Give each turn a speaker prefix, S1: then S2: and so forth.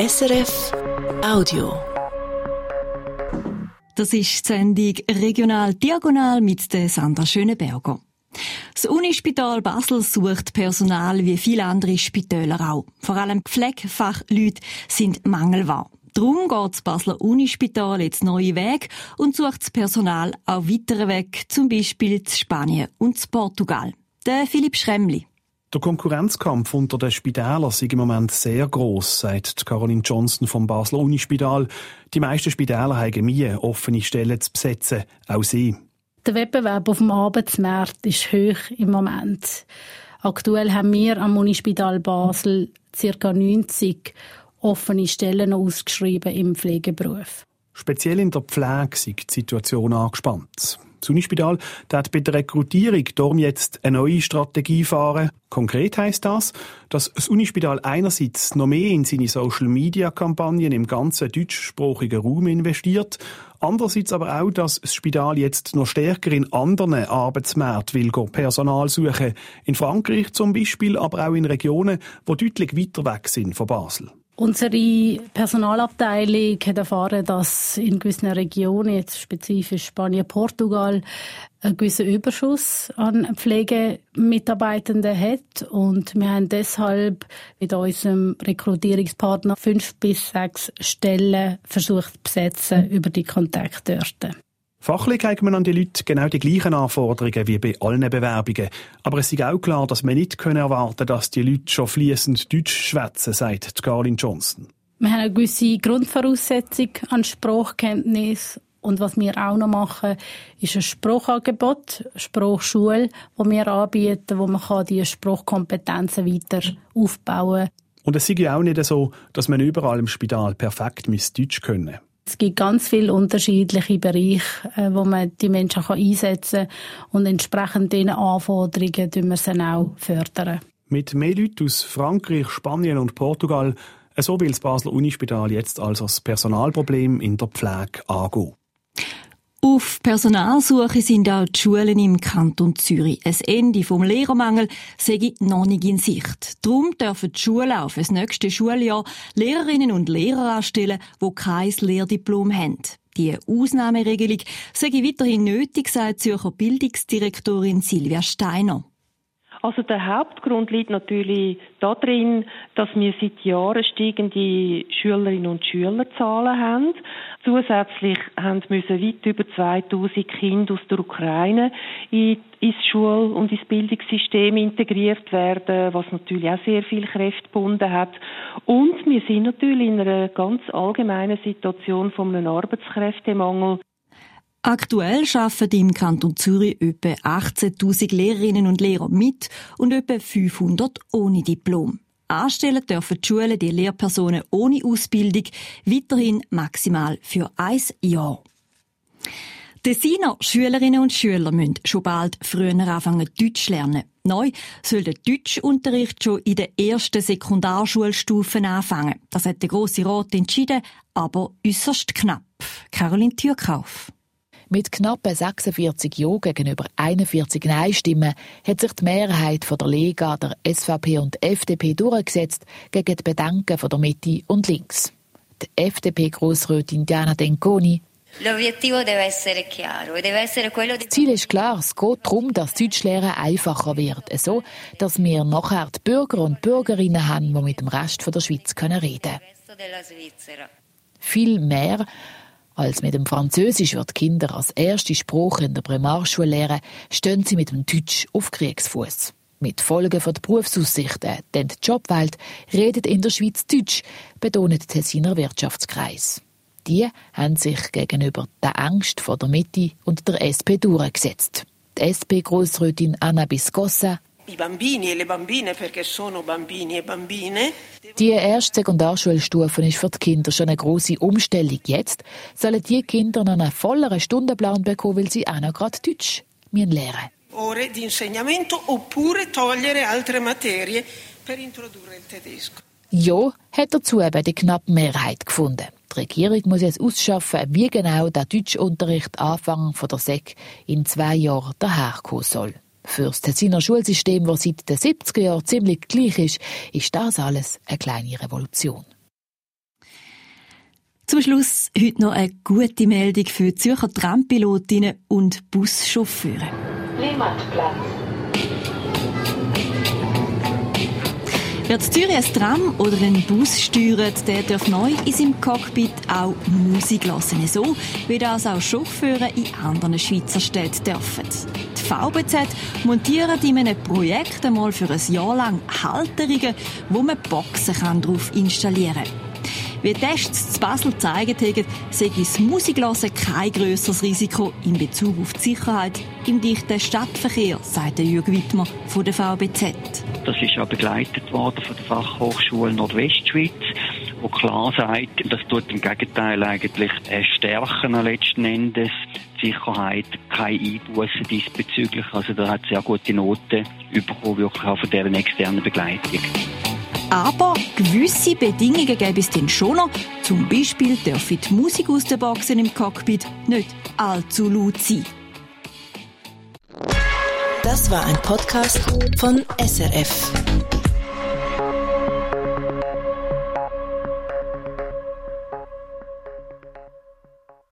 S1: SRF Audio.
S2: Das ist die Sendung Regional Diagonal mit der Sandra Schöneberger. Das Unispital Basel sucht Personal wie viele andere Spitäler auch. Vor allem Pflegefachleute sind mangelbar. Darum geht das Basler Unispital jetzt neue Weg und sucht das Personal auch weitere Weg, zum Beispiel zu Spanien und zu Portugal. Der Philipp Schremli.
S3: Der Konkurrenzkampf unter den Spitälern ist im Moment sehr groß, sagt Caroline Johnson vom Basler Unispital. Die meisten Spitäler haben Mühe, offene Stellen zu besetzen, auch sie.
S4: Der Wettbewerb auf dem Arbeitsmarkt ist hoch im Moment. Aktuell haben wir am Unispital Basel ca. 90 offene Stellen ausgeschrieben im Pflegeberuf.
S3: Speziell in der Pflege ist die Situation angespannt. Das Unispital hat bei der Rekrutierung darum jetzt eine neue Strategie fahren. Konkret heißt das, dass das Unispital einerseits noch mehr in seine Social-Media-Kampagnen im ganzen deutschsprachigen Raum investiert, andererseits aber auch, dass das Spital jetzt noch stärker in anderen Arbeitsmärkten will Personal suchen. In Frankreich zum Beispiel, aber auch in Regionen, die deutlich weiter weg sind von Basel.
S4: Unsere Personalabteilung hat erfahren, dass in gewissen Regionen, jetzt spezifisch Spanien, Portugal, einen gewissen Überschuss an Pflegemitarbeitenden hat. Und wir haben deshalb mit unserem Rekrutierungspartner fünf bis sechs Stellen versucht zu besetzen über die Kontaktdörte.
S3: Fachlich hat man an die Leute genau die gleichen Anforderungen wie bei allen Bewerbungen. Aber es ist auch klar, dass man nicht erwarten können, dass die Leute schon fließend Deutsch schwätzen, sagt Carlin Johnson.
S4: Wir haben eine gewisse Grundvoraussetzung an Sprachkenntnis. Und was wir auch noch machen, ist ein Sprachangebot, Sprachschule, wo wir anbieten, wo man diese Sprachkompetenzen weiter aufbauen kann.
S3: Und es ist ja auch nicht so, dass man überall im Spital perfekt Deutsch können.
S4: Es gibt ganz viele unterschiedliche Bereiche, äh, wo man die Menschen einsetzen kann und entsprechend diesen Anforderungen fördern wir sie auch fördern.
S3: Mit mehr Leuten aus Frankreich, Spanien und Portugal, so will das Basler Unispital jetzt also das Personalproblem in der Pflege angehen.
S2: Auf Personalsuche sind auch die Schulen im Kanton Zürich. Ein Ende vom Lehrermangel sei noch nicht in Sicht. Darum dürfen die Schulen auf das nächste Schuljahr Lehrerinnen und Lehrer anstellen, die kein Lehrdiplom haben. Die Ausnahmeregelung sei weiterhin nötig, sagt Zürcher Bildungsdirektorin Silvia Steiner.
S5: Also der Hauptgrund liegt natürlich darin, dass wir seit Jahren steigende Schülerinnen und Schülerzahlen haben. Zusätzlich haben müssen weit über 2000 Kinder aus der Ukraine ins Schul- und ins Bildungssystem integriert werden, was natürlich auch sehr viel Kräfte gebunden hat. Und wir sind natürlich in einer ganz allgemeinen Situation von einem Arbeitskräftemangel.
S2: Aktuell arbeiten im Kanton Zürich etwa 18.000 Lehrerinnen und Lehrer mit und etwa 500 ohne Diplom. Anstellen dürfen die Schulen die Lehrpersonen ohne Ausbildung weiterhin maximal für ein Jahr. Tessiner Schülerinnen und Schüler müssen schon bald früher anfangen, Deutsch lernen. Neu soll der Deutschunterricht schon in der ersten Sekundarschulstufe anfangen. Das hat der Grosse Rat entschieden, aber äußerst knapp. Caroline Türkauf.
S6: Mit knappen 46 Ja gegenüber 41 Nein-Stimmen hat sich die Mehrheit von der Lega, der SVP und FDP durchgesetzt gegen die Bedenken von der Mitte und Links. Die FDP-Grossrätin Diana Denconi
S7: e
S6: das Ziel ist klar, es geht darum, dass Deutschlehren einfacher wird, so dass wir nachher die Bürger und Bürgerinnen haben, die mit dem Rest der Schweiz reden können. Viel mehr als mit dem Französisch wird Kinder als erste Sprache in der Primarschule lernen, stehen sie mit dem Deutsch auf Kriegsfuß. Mit Folgen von der Berufsaussichten, denn die Jobwelt redet in der Schweiz Deutsch, betont der Tessiner Wirtschaftskreis. Die haben sich gegenüber der Angst vor der Mitte und der SP durchgesetzt. Die SP-Grossrätin Anna Biscossa
S8: e e bambine.
S6: Die erste Sekundarschulstufe ist für die Kinder schon eine große Umstellung. Jetzt sollen die Kinder noch einen volleren Stundenplan bekommen, weil sie auch noch gerade Deutsch lernen müssen.
S8: Ore di insegnamento oppure togliere altre materie per introdurre il tedesco.
S6: Ja, hat dazu eben die knappe Mehrheit gefunden. Die Regierung muss jetzt ausschaffen, wie genau der Deutschunterricht Anfang von der SEC in zwei Jahren daherkommen soll. Für das Tessiner Schulsystem, das seit den 70er Jahren ziemlich gleich ist, ist das alles eine kleine Revolution.
S2: Zum Schluss heute noch eine gute Meldung für Zürcher Trampilotinnen und Buschauffeure. Limmatplatz. Wer zu Zürich ein Tram oder einen Bus steuert, der darf neu in seinem Cockpit auch Musik hören. So wie das auch Chauffeure in anderen Schweizer Städten dürfen. VBZ montiert in einem Projekt einmal für ein Jahr lang Halterungen, wo man Boxen kann drauf installieren kann. Wie Tests zu Basel gezeigt haben, sei das Musiklassen kein grösseres Risiko in Bezug auf die Sicherheit im dichten Stadtverkehr, sagt Jürg Wittmer von der VBZ.
S7: Das ist ja begleitet worden von der Fachhochschule Nordwestschweiz wo klar sagt, das tut im Gegenteil eigentlich stärken letzten Endes die Sicherheit, keine Einbußen diesbezüglich. Also da hat sehr gute Noten bekommen, wirklich auch von deren externen Begleitung.
S2: Aber gewisse Bedingungen gäbe es dann schon noch. Zum Beispiel dürfen die Musik aus den Boxen im Cockpit nicht allzu laut sein.
S1: Das war ein Podcast von SRF.